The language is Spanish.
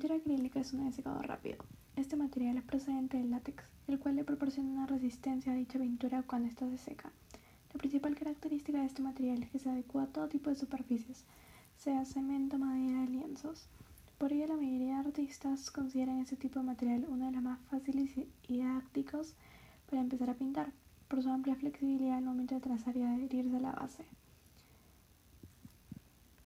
La pintura acrílica es un secado rápido. Este material es procedente del látex, el cual le proporciona una resistencia a dicha pintura cuando ésta se seca. La principal característica de este material es que se adecua a todo tipo de superficies, sea cemento, madera, lienzos. Por ello, la mayoría de artistas consideran este tipo de material uno de los más fáciles y didácticos para empezar a pintar, por su amplia flexibilidad al momento de trazar y adherirse a la base.